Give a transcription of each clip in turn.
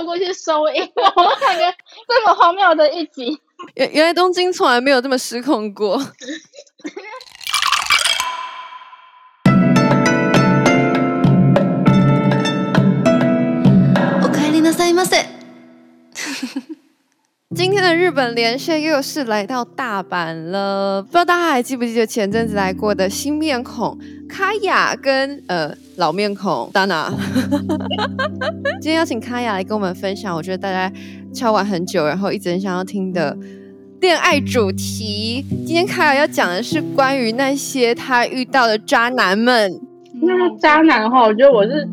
凑过去收音，我们看个这么荒谬的一集。原原来东京从来没有这么失控过。おかえりなさいませ。今天的日本连线又是来到大阪了，不知道大家还记不记得前阵子来过的新面孔 卡雅跟呃老面孔 Dana。今天邀请卡雅来跟我们分享，我觉得大家敲完很久，然后一直很想要听的恋爱主题。今天卡雅要讲的是关于那些他遇到的渣男们。那渣男的话，我觉得我是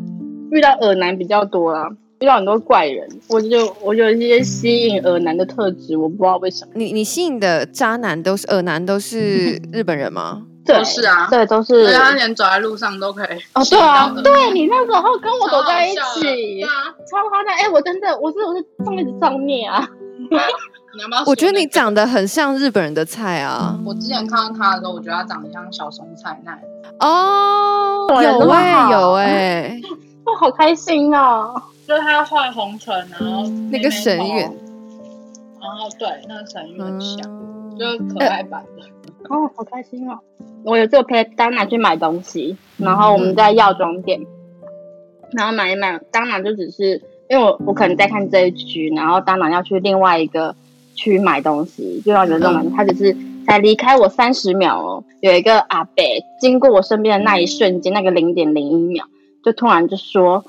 遇到恶男比较多啦。遇到很多怪人，我就我有一些吸引恶男的特质，我不知道为什么。你你吸引的渣男都是恶 男，都是日本人吗？都是啊，对，都是。对，他连走在路上都可以。哦，对啊，对你那时候跟我走在一起，超夸张！哎，我真的，我是我是上面的上面啊。我觉得你长得很像日本人的菜啊。我之前看到他的时候，我觉得他长得像小松菜奈。哦，有哎，有哎，我 好开心啊！就是他画红唇，然后那个神韵，然后对，那个神韵很像，嗯、就是可爱版的。哦，好开心哦！我有时候陪 Dana 去买东西，然后我们在药妆店，嗯、然后买一买，Dana 就只是因为我我可能在看这一区，然后 Dana 要去另外一个区买东西，就要有这种，嗯、他只是才离开我三十秒哦，有一个阿伯经过我身边的那一瞬间，那个零点零一秒，就突然就说。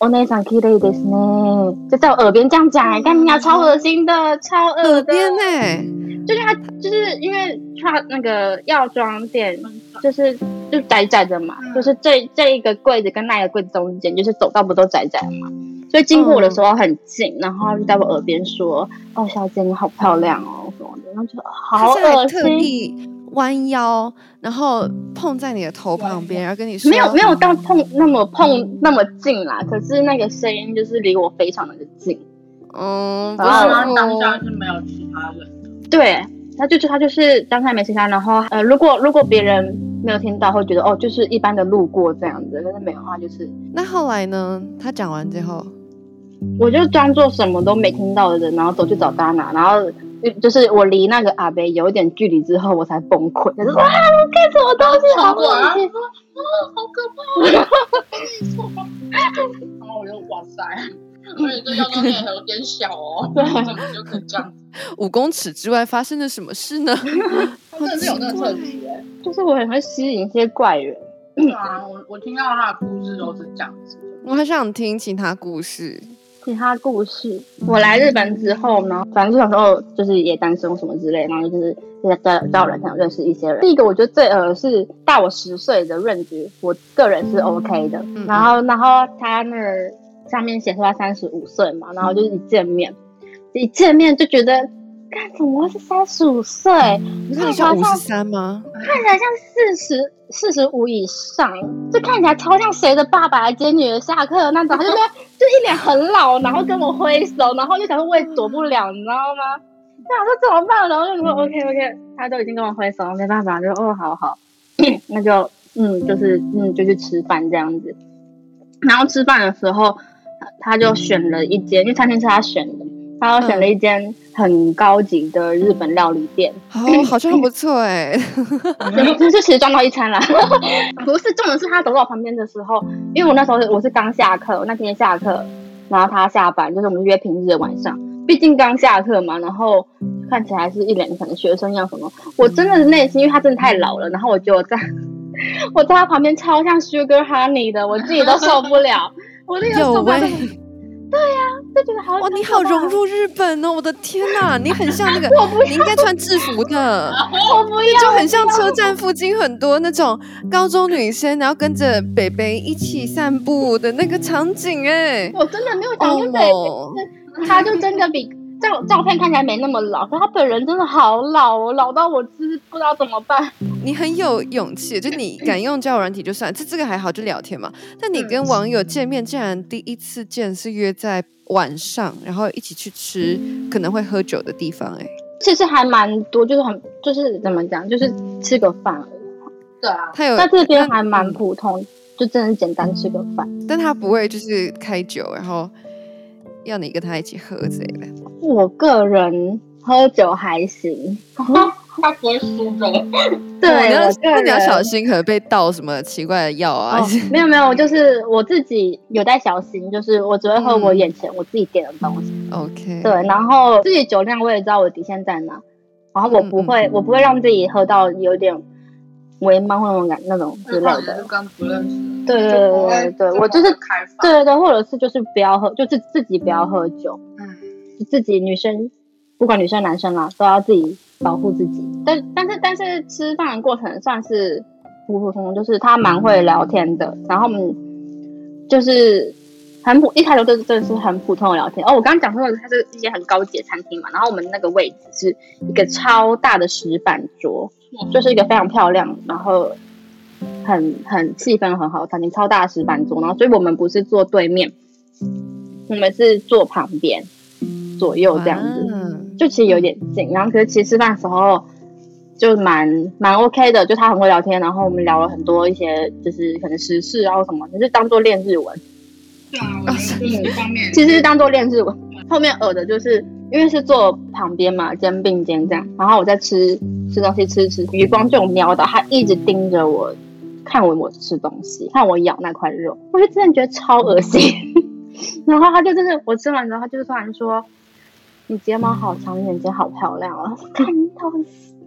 お姉さん綺丽ですね，就在我耳边这样讲，干你娘超恶心的，超恶的。耳边呢，就是他，就是因为他那个药妆店，就是就窄窄的嘛，嗯、就是这这一个柜子跟那一个柜子中间，就是走道不都窄窄的嘛，所以经过我的时候很近，嗯、然后就在我耳边说：“哦，小姐你好漂亮哦，什么的。”然后就好恶心。 弯腰，然后碰在你的头旁边，然后跟你说，没有没有到碰那么碰那么近啦，可是那个声音就是离我非常的近。嗯，然后他当下是没有其他人。对，他就是他就是当下没其他，然后呃，如果如果别人没有听到，会觉得哦，就是一般的路过这样子，但是没有的话就是。那后来呢？他讲完之后，我就装作什么都没听到的人，然后走去找 Dana，然后。就是我离那个阿伯有一点距离之后，我才崩溃。他说：“哇，我看什么东西好可怕，好可怕！”然后我就哇塞，而且这药妆店还有点小哦，对，怎么就可以这样？五公尺之外发生了什么事呢？他真的是有那个特质哎，就是我很会吸引一些怪人。对啊，我我听到他的故事都是这样子。我还想听其他故事。其他故事，我来日本之后呢，反正就小时候就是也单身什么之类，然后就是在交交人，想认识一些人。第一个我觉得最呃是大我十岁的润子，我个人是 OK 的。嗯、然后然后他那上面显示他三十五岁嘛，然后就是一见面，一见面就觉得。看怎么会是三十五岁？你看起来像五十三吗？看起来像四十四十五以上，就看起来超像谁的爸爸来接女儿下课的那种。他就说，就一脸很老，然后跟我挥手，然后就想说我也躲不了，你知道吗？那我说怎么办？然后就说 OK OK，他都已经跟我挥手了，没办法，就哦好好，那就嗯就是嗯就去吃饭这样子。然后吃饭的时候，他就选了一间，因为餐厅是他选的。他选了一间很高级的日本料理店，哦，好像不错哎，就是其实赚到一餐了。不是，重点是他走到我旁边的时候，因为我那时候我是刚下课，那天下课，然后他下班，就是我们约平日的晚上，毕竟刚下课嘛，然后看起来还是一脸可能学生样什么。我真的是内心，因为他真的太老了，然后我就在 我在他旁边超像 Sugar Honey 的，我自己都受不了，我那个受不了。对呀、啊，就觉得好。哇，你好融入日本哦！我的天哪，你很像那个，你应该穿制服的。我不要，就很像车站附近很多那种高中女生，然后跟着北北一起散步的那个场景哎。我真的没有想跟北北，他就真的比。照照片看起来没那么老，可他本人真的好老哦，老到我真是不知道怎么办。你很有勇气，就你 敢用交友软体就算，这这个还好，就聊天嘛。但你跟网友见面，竟然第一次见是约在晚上，然后一起去吃可能会喝酒的地方，哎，其实还蛮多，就是很就是怎么讲，就是吃个饭而已。对啊，他有在这边还蛮普通，就真的简单吃个饭，但他不会就是开酒，然后。要你跟他一起喝之类的？我个人喝酒还行，他不会输的。对，哦、我个人你要小心，可能被倒什么奇怪的药啊、哦？没有没有，就是我自己有在小心，就是我只会喝我眼前我自己点的东西。嗯、OK。对，然后自己酒量我也知道我底线在哪，然后我不会、嗯、我不会让自己喝到有点。微茫或那种感那种之类的，对对对对对，我就是对对对，或者是就是不要喝，就是自己不要喝酒，嗯，自己女生不管女生男生啦，都要自己保护自己。但但是但是吃饭的过程算是普普通通，就是他蛮会聊天的，然后我们就是很普，一开头就是真的是很普通的聊天。哦，我刚刚讲说的它是一些很高级的餐厅嘛，然后我们那个位置是一个超大的石板桌。就是一个非常漂亮，然后很很气氛很好的餐厅，超大石板桌，然后所以我们不是坐对面，我们是坐旁边左右这样子，就其实有点近。然后可是其实吃饭的时候就蛮蛮 OK 的，就他很会聊天，然后我们聊了很多一些就是可能时事然后什么，就是当做练日文。对啊，我觉得这方面 其实是当做练日文。后面耳的就是。因为是坐旁边嘛，肩并肩这样，然后我在吃吃东西，吃吃，余光就有瞄到他一直盯着我，看我我吃东西，看我咬那块肉，我就真的觉得超恶心。然后他就真的，我吃完之后，他就突然说：“你睫毛好长，你眼睛好漂亮啊！” 看到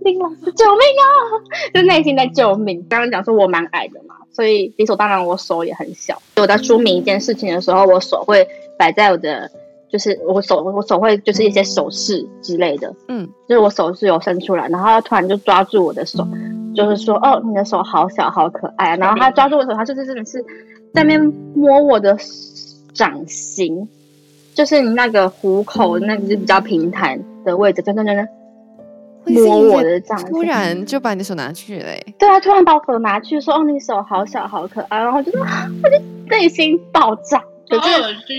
林老师，救命啊！就内心在救命。刚刚讲说我蛮矮的嘛，所以理所当然我手也很小。我在说明一件事情的时候，我手会摆在我的。就是我手，我手会就是一些手势之类的，嗯，就是我手是有伸出来，然后他突然就抓住我的手，就是说，哦，你的手好小，好可爱啊。然后他抓住我的手，他就是真的是在那边摸我的掌心，就是你那个虎口那个是比较平坦的位置，真的真的摸我的掌心，突然就把你的手拿去了，欸，对啊，突然把我手拿去，说，哦，你手好小，好可爱，然后就说，我就内心爆炸。可是，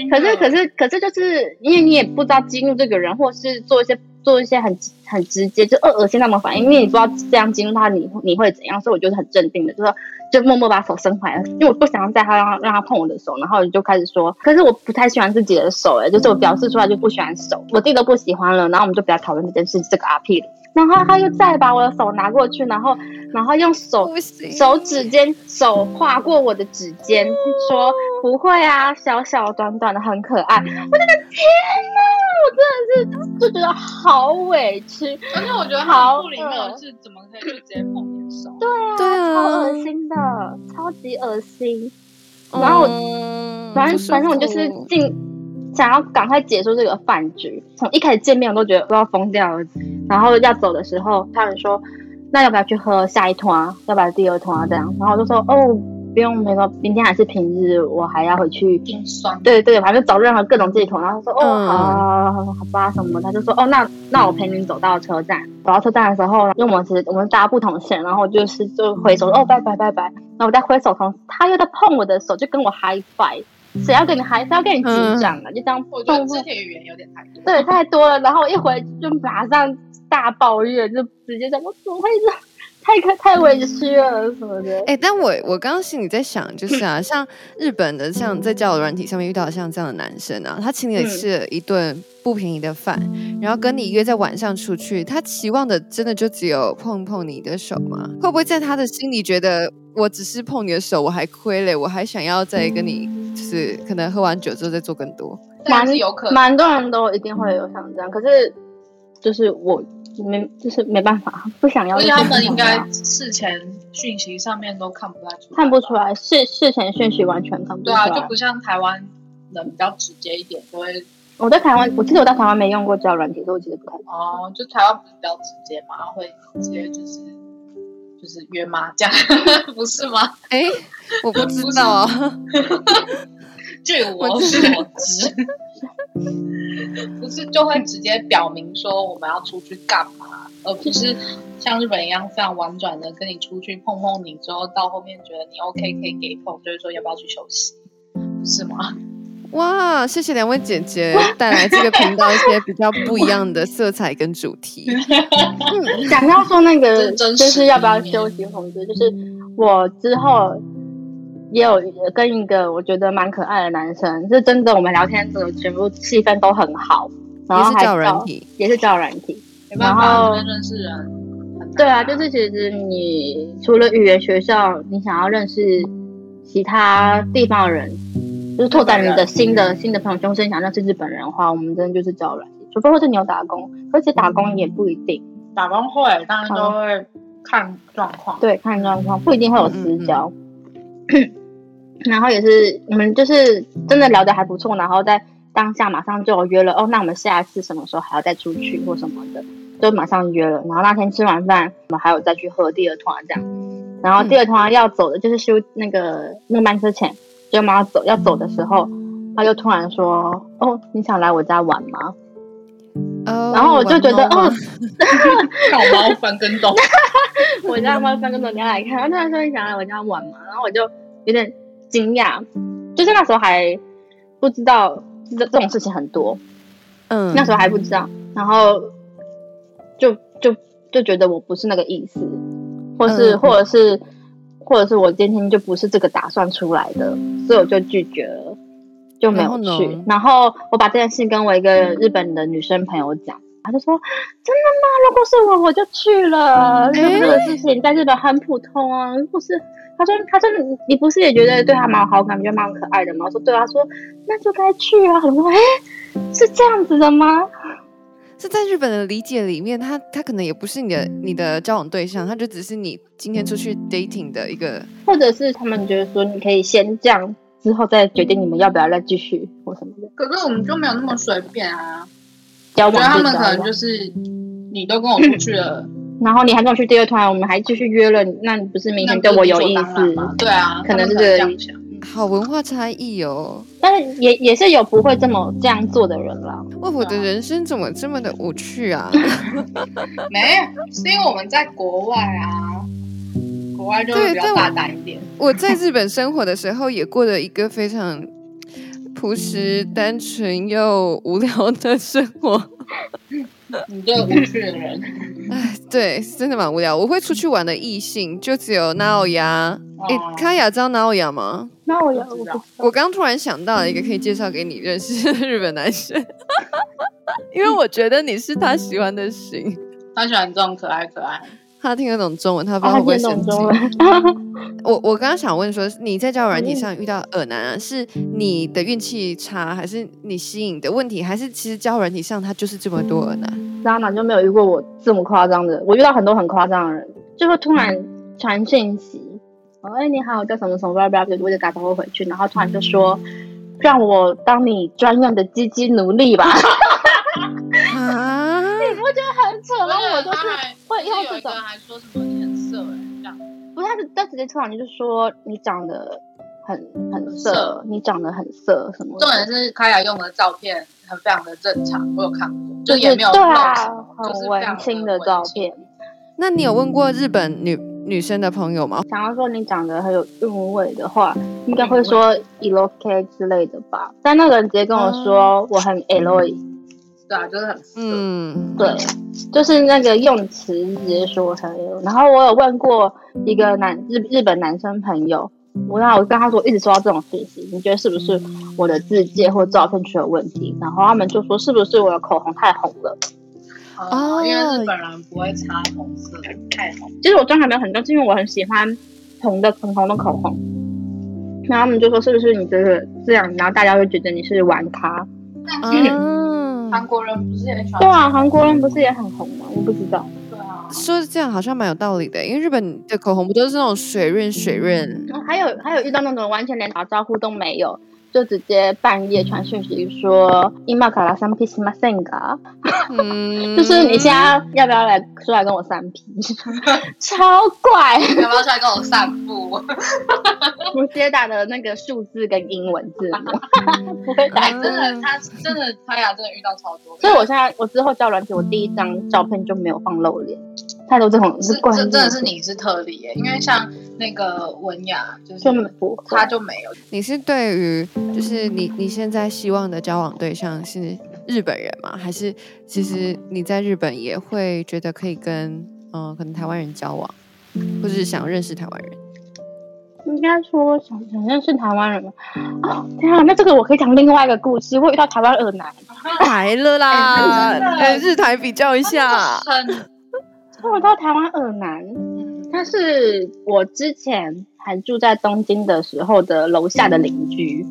可是，可是，可是，就是因为你也不知道激怒这个人，或是做一些做一些很很直接就恶恶心那种反应，因为你不知道这样激怒他，你你会怎样？所以我就是很镇定的，就说就默默把手伸回来，因为我不想在他让让他碰我的手，然后就开始说，可是我不太喜欢自己的手，哎，就是我表示出来就不喜欢手，我自己都不喜欢了，然后我们就不要讨论这件事，这个阿屁了。然后他又再把我的手拿过去，然后，然后用手手指尖手划过我的指尖，说不会啊，小小短短的很可爱。我那个天哪，我真的是就觉得好委屈，而且我觉得好不礼貌是怎么可以就直接碰你的手？对啊，对啊，超恶心的，超级恶心。然后反正反正我就是进。想要赶快结束这个饭局，从一开始见面我都觉得都要疯掉了。然后要走的时候，他们说：“那要不要去喝下一摊啊？要不要第二摊啊？”这样，然后我就说：“哦，不用，没说明天还是平日，我还要回去。”对对，反正找任何各种借口。然后说：“哦，嗯、好，好，好吧，什么？”他就说：“哦，那那我陪你走到车站。走到车站的时候，因为我们是我们搭不同线，然后就是就挥手：‘哦，拜拜拜拜。’然后我在挥手同时，他又在碰我的手，就跟我 high five。谁要跟你还是要跟你击掌啊？嗯、就这样，我觉得肢体语言有点太多，对，太多了。然后一回就马上大抱怨，就直接讲我怎么会这样，太可太委屈了什么的。哎、欸，但我我刚刚心里在想，就是啊，像日本的，像在交友软体上面遇到像这样的男生啊，他请你吃了一顿不便宜的饭，然后跟你约在晚上出去，他期望的真的就只有碰碰你的手吗？会不会在他的心里觉得？我只是碰你的手，我还亏嘞，我还想要再跟你，就是可能喝完酒之后再做更多，蛮有可能，蛮多人都一定会有像这样，可是就是我没，就是没办法，不想要。所以他们应该事前讯息上面都看不太出来，看不出来，事事前讯息完全看不出来。对啊，就不像台湾人比较直接一点，都会。我在台湾，我记得我在台湾没用过交友软体，所以我记得不太。哦，就台湾不是比较直接嘛，会直接就是。就是约麻将，不是吗？哎、欸，我不知道。据 我所知，不是就会直接表明说我们要出去干嘛，而不是像日本一样非常婉转的跟你出去碰碰你，之后到后面觉得你 OK 可以给碰，就是说要不要去休息，是吗？哇，谢谢两位姐姐带来这个频道一些比较不一样的色彩跟主题。想要说那个就是要不要休息，红子，就是我之后也有跟一个我觉得蛮可爱的男生，是真的，我们聊天的全部气氛都很好，然后还也是交友软体，也是交友软体，然后认识人，对啊，就是其实你除了语言学校，你想要认识其他地方的人，就是拓展你的新的新的朋友圈，是想认识日本人的话，我们真的就是交友软体，除非或是你有打工，而且打工也不一定，打工会，当然都会。看状况，对，看状况，不一定会有私交。嗯嗯 然后也是你们就是真的聊得还不错，然后在当下马上就约了哦，那我们下一次什么时候还要再出去或什么的，就马上约了。然后那天吃完饭，我们还有再去喝第二团这样。然后第二团要走的就是修那个那个班车前，就马上走要走的时候，他就突然说：“哦，你想来我家玩吗？” Oh, 然后我就觉得哦，搞猫翻跟斗，我家猫翻跟斗，你要来看。然后他说你想来我家玩嘛，然后我就有点惊讶，就是那时候还不知道这这种事情很多，嗯，那时候还不知道，然后就就就觉得我不是那个意思，或是、嗯、或者是或者是我今天就不是这个打算出来的，所以我就拒绝了。就没有去，然后，然后我把这件事跟我一个日本的女生朋友讲，她就说：“真的吗？如果是我，我就去了。因为这个事情在日本很普通啊。不是，她说，她说你你不是也觉得对她蛮有好感，觉得蛮可爱的吗？我说对啊，她说那就该去啊。我说哎，是这样子的吗？是在日本的理解里面，他他可能也不是你的你的交往对象，他就只是你今天出去 dating 的一个，或者是他们觉得说你可以先这样。”之后再决定你们要不要再继续或什么的。可是我们就没有那么随便啊。我觉得他们可能就是你都跟我出去了，然后你还跟我去第二团，我们还继续约了，那你不是明显对我有意思吗？对啊，可能是这个样子。好文化差异哦。但是也也是有不会这么这样做的人啦。哇，我的人生怎么这么的无趣啊？没有，是因为我们在国外啊。国外就会比较大胆一点。我，我在日本生活的时候，也过了一个非常朴实、单纯又无聊的生活。你这个无趣的人，哎，对，真的蛮无聊。我会出去玩的异性就只有娜奥亚。哎，卡雅知道娜奥亚吗？娜奥亚，我我刚突然想到了一个可以介绍给你认识的日本男生，因为我觉得你是他喜欢的型。他喜欢这种可爱可爱。他听得懂中文，他不知道会不会生气。我我刚刚想问说，你在交友软体上遇到耳男啊，是你的运气差，还是你吸引的问题，还是其实交友软体上他就是这么多耳男？渣男就没有遇过我这么夸张的，我遇到很多很夸张的人，就会突然传讯息，哦，哎你好，我叫什么什么，不要不要，我就打招呼回去，然后突然就说，让我当你专用的鸡鸡奴隶吧。啊？你不觉得很扯吗？我就是会用这种，还说什么你很色哎，这样。不是，他是他直接突然就说你长得很很色，你长得很色什么。重点是开雅用的照片很非常的正常，我有看过，就也没有对啊，很文青的照片。那你有问过日本女女生的朋友吗？想要说你长得很有韵味的话，应该会说 eloke 之类的吧。但那个人直接跟我说我很 eloy。对啊，就是很嗯，对，就是那个用词直接说很有。然后我有问过一个男日日本男生朋友，我那我跟他说，一直收到这种信息，你觉得是不是我的自介或照片出了问题？然后他们就说，是不是我的口红太红了？哦，因为日本人不会擦红色，太红。其实我妆还没有很重，是因为我很喜欢红的粉红的口红。然后他们就说，是不是你觉得这样？然后大家会觉得你是玩咖。嗯韩国人不是也很喜欢？对啊，韩国人不是也很红吗？我不知道。说这样好像蛮有道理的，因为日本的口红不都是那种水润水润？还有还有遇到那种完全连打招呼都没有。就直接半夜传讯息说，今から三 P しませんか？嗯，就是你现在要不要来出来跟我三 P？超怪！要不要出来跟我散步？我直接打的那个数字跟英文字母，不会打。真的，他真的，他俩真的遇到超多。所以我现在我之后交软体，我第一张照片就没有放露脸。 太多这种是关，真的是你是特例耶，因为像那个文雅，就是他就没有。你是对于就是你你现在希望的交往对象是日本人吗？还是其实你在日本也会觉得可以跟嗯、呃、可能台湾人交往，或者是想认识台湾人？应该说想想认识台湾人吗？哦，天啊，那这个我可以讲另外一个故事。我遇到台湾二男 来了啦，哎，日台比较一下。我到台湾尔南，他是我之前还住在东京的时候的楼下的邻居。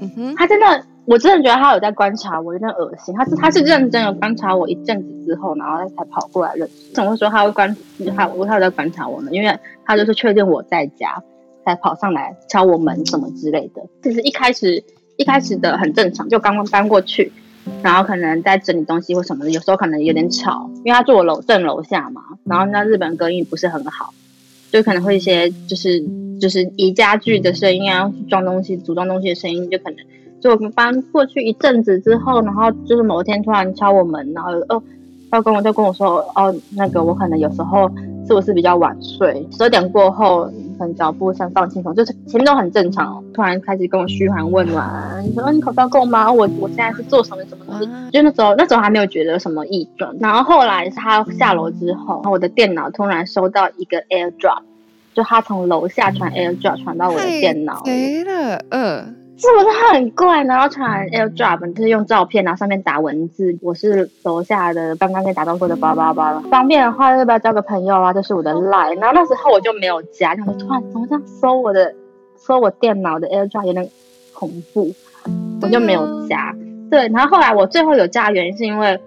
嗯哼，他真的，我真的觉得他有在观察我，有点恶心。他是他是认真的观察我一阵子之后，然后他才跑过来认识。怎么说他会观他？他有在观察我呢？因为他就是确定我在家。才跑上来敲我门什么之类的，其实一开始一开始的很正常，就刚刚搬过去，然后可能在整理东西或什么的，有时候可能有点吵，因为他住我楼正楼下嘛，然后那日本隔音不是很好，就可能会一些就是就是移家具的声音啊，装东西组装东西的声音，就可能就我们搬过去一阵子之后，然后就是某一天突然敲我门，然后哦，要跟我就跟我说哦，那个我可能有时候是不是比较晚睡，十二点过后。很脚步声放轻松，就是前面都很正常哦。突然开始跟我嘘寒问暖，你说你口罩够吗？我我现在是做什么什么东西？就那时候那时候还没有觉得什么异状。然后后来他下楼之后，我的电脑突然收到一个 AirDrop，就他从楼下传 AirDrop 传到我的电脑。没了，嗯。是不是很怪？然后传 AirDrop 就是用照片，然后上面打文字。我是楼下的刚刚跟打招呼的包包包。方便的话，要不要交个朋友啊？这是我的 Line。然后那时候我就没有加，然后突然怎么这样搜我的，搜我电脑的 AirDrop 有点恐怖，我就没有加。对，然后后来我最后有加的原因是因为，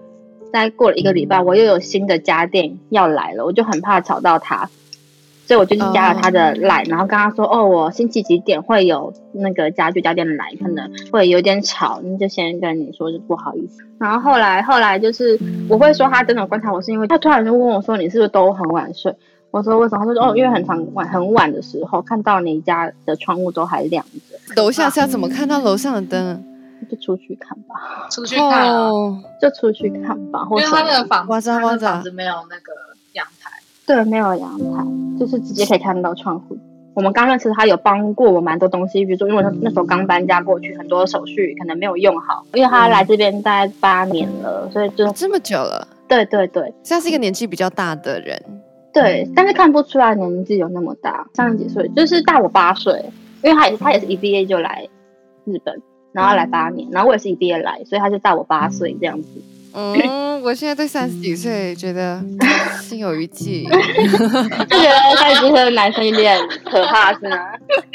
再过了一个礼拜，我又有新的家电要来了，我就很怕吵到他。所以我就去加了他的 line，、oh. 然后跟他说：“哦，我星期几点会有那个家具家电来，可能会有点吵，你就先跟你说，就不好意思。”然后后来后来就是我会说他真的观察我，是因为他突然就问我说：“你是不是都很晚睡？”我说：“为什么？”他说：“哦，因为很常晚很晚的时候看到你家的窗户都还亮着。”楼下是要怎么看到楼上的灯？就出去看吧，出去看、哦，就出去看吧。因为他那个房子，哇塞哇塞房子没有那个。对，没有阳台，就是直接可以看到窗户。我们刚认识他，有帮过我蛮多东西，比如说，因为他那时候刚搬家过去，很多手续可能没有用好。因为他来这边大概八年了，所以就这么久了。对对对，像是一个年纪比较大的人。对，但是看不出来年纪有那么大，三十几岁，就是大我八岁。因为他也是他也是一毕业就来日本，然后来八年，然后我也是一毕业来，所以他就大我八岁这样子。嗯，我现在对三十几岁觉得心有余悸，就觉得三十几岁的男生有点可怕，是吗？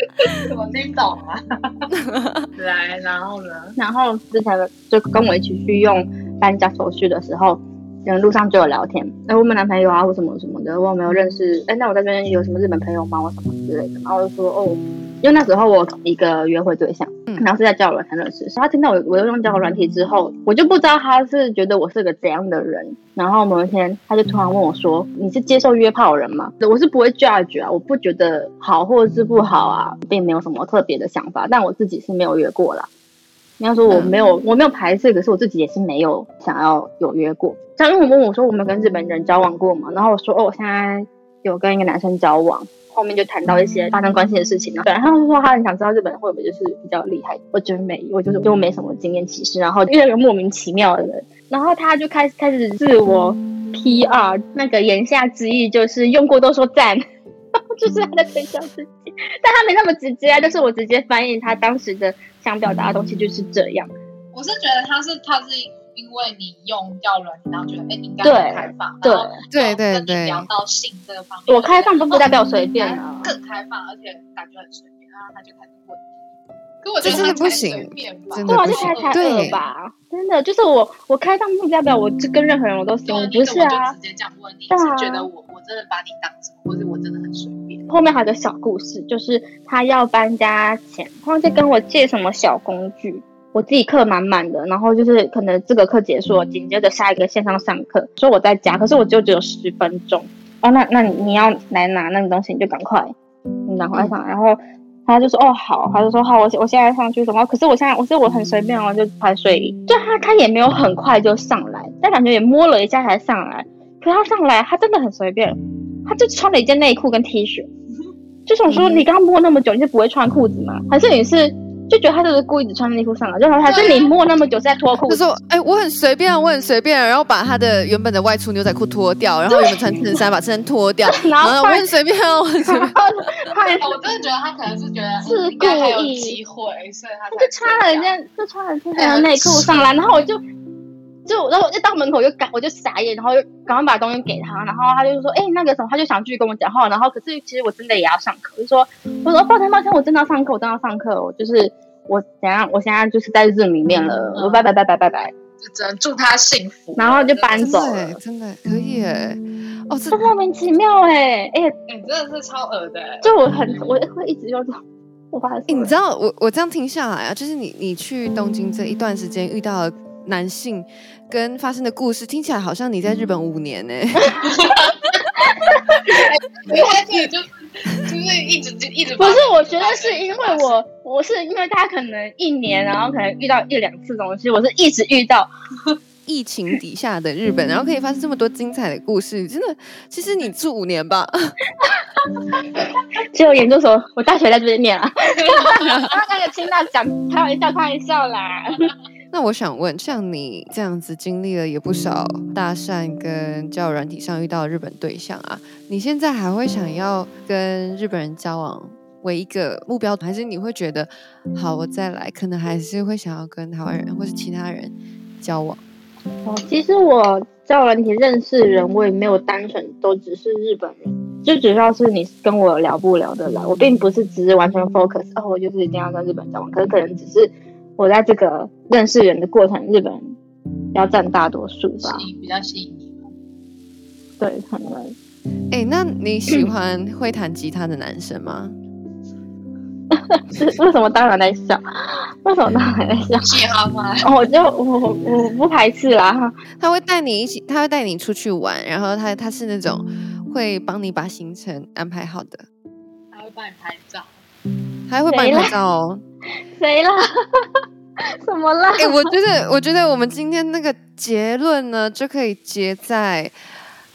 我听懂了。来，然后呢？然后之前就跟我一起去用搬家手续的时候，嗯，路上就有聊天，哎，我们男朋友啊，或什么什么的，我有没有认识？哎，那我在这边有什么日本朋友吗？我什么之类的？然后就说，哦。因为那时候我一个约会对象，然后是在交友软体认识，他听到我我又用交友软体之后，我就不知道他是觉得我是个怎样的人。然后某一天，他就突然问我说：“你是接受约炮人吗？”我是不会 judge 啊，我不觉得好或者是不好啊，并没有什么特别的想法。但我自己是没有约过啦。你要说我没有，我没有排斥，可是我自己也是没有想要有约过。像因为我问我说我没有跟日本人交往过嘛，然后我说哦，我现在有跟一个男生交往。后面就谈到一些发生关系的事情了，对，然后就说他很想知道日本人会不会就是比较厉害，我觉得没，我就是就没什么经验歧视，然后遇到一个莫名其妙的。人，然后他就开始开始自我 PR，那个言下之意就是用过都说赞，就是他在推销自己，但他没那么直接啊，就是我直接翻译他当时的想表达的东西就是这样。我是觉得他是他是。因为你用掉了，然后觉得哎，你应该很开放，对对对对，聊到性这个方面，我开放都不代表随便啊，更开放，而且感觉很随便，然后他就开始问，可我觉得真的不行，真的不行，对。吧？真的就是我，我开放不代表我就跟任何人我都行，我不是啊，直接这样问你，是觉得我我真的把你当什么，或者我真的很随便。后面还有个小故事，就是他要搬家前，他在跟我借什么小工具。我自己课满满的，然后就是可能这个课结束了，紧接着下一个线上上课，说我在家，可是我就只有十分钟。哦，那那你要来拿那个东西，你就赶快，你赶快上。然后他就说，哦好，他就说好，我我现在上去什么？可是我现在我说我很随便哦，就穿睡衣。就他他也没有很快就上来，但感觉也摸了一下才上来。可他上来，他真的很随便，他就穿了一件内裤跟 T 恤。就想说，你刚刚摸那么久，你是不会穿裤子吗？还是你是？就觉得他就是故意只穿内裤上来，就还是你摸那么久是在脱裤子。他说：“哎、欸，我很随便，我很随便，然后把他的原本的外出牛仔裤脱掉，然后原本穿衬衫把衬衫脱掉，然后我很随便，我很随便。他我真的觉得他可能是觉得是故意机会，所以他就穿了人家就穿了这件内裤上来，然后我就。”就然后我就到门口就赶我就傻眼，然后就赶快把东西给他，然后他就说，哎、欸，那个什么，他就想继续跟我讲话，然后可是其实我真的也要上课，就说，我说抱歉抱歉，我真的要上课，我真的要上课，我就是我怎样，我现在就是在 Zoom 里面了，嗯、我拜拜拜拜拜拜，就只能祝他幸福，然后就搬走了，真的可以哎，哦，这莫名其妙哎，哎、欸，你、欸、真的是超恶的，就我很我会一直用这种，我发现、欸，你知道我我这样听下来啊，就是你你去东京这一段时间遇到了男性跟发生的故事听起来好像你在日本五年呢、欸，你还记得就是就是一直就一直不是，我觉得是因为我我是因为他可能一年，然后可能遇到一两次东西，我是一直遇到。疫情底下的日本，然后可以发生这么多精彩的故事，真的，其实你住五年吧，其实我研究所，我大学在这边念啊，刚刚听到讲开玩笑开玩笑啦。那我想问，像你这样子经历了也不少搭讪跟交友软体上遇到日本对象啊，你现在还会想要跟日本人交往为一个目标，还是你会觉得好，我再来，可能还是会想要跟台湾人或是其他人交往？哦，其实我交友软体认识人，我也没有单纯都只是日本人，就主要是你跟我聊不聊得来，我并不是只是完全 focus 哦，我就是一定要跟日本交往，可是可能只是。我在这个认识人的过程，日本人要占大多数吧，比较吸引你。对，可能。哎、欸，那你喜欢会弹吉他的男生吗？是 为什么？当然在笑。为什么当然在笑？喜欢吗？哦，我就我我不排斥啦。他会带你一起，他会带你出去玩，然后他他是那种会帮你把行程安排好的。他会帮你拍照。还会帮你拍照哦。谁啦？什么啦？哎、欸，我觉得，我觉得我们今天那个结论呢，就可以结在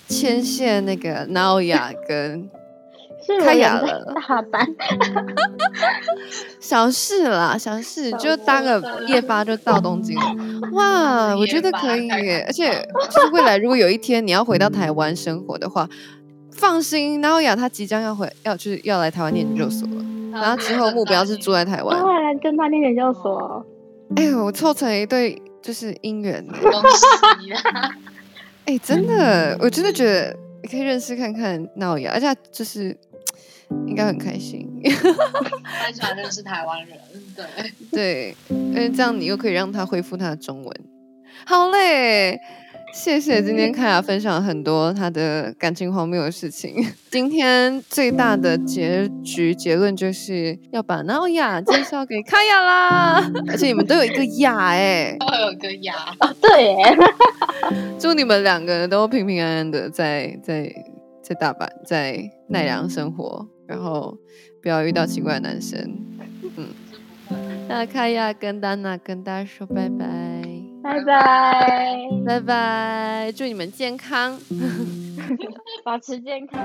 牵线那个 Naoya 跟开雅了。大阪，小事啦，小事，就搭个夜巴就到东京了。哇，我觉得可以耶！而且，就是未来如果有一天你要回到台湾生活的话，放心，Naoya 他即将要回，要就是要来台湾念研究所了。然后之后目标是住在台湾，后来跟他念研究所。哎呦，我凑成一对就是姻缘。恭喜啊！哎，真的，我真的觉得你可以认识看看闹雅，而且就是应该很开心。很喜欢认识台湾人，对对，因为这样你又可以让他恢复他的中文。好嘞。谢谢今天卡雅分享很多她的感情荒谬的事情。今天最大的结局结论就是要把 Naoya 介绍给卡雅啦，而且你们都有一个雅哎，都有一个雅，对耶，祝你们两个都平平安安的在在在大阪在奈良生活，然后不要遇到奇怪的男生。嗯，那卡雅跟 Dana 跟大家说拜拜。拜拜，拜拜，祝你们健康，保持健康。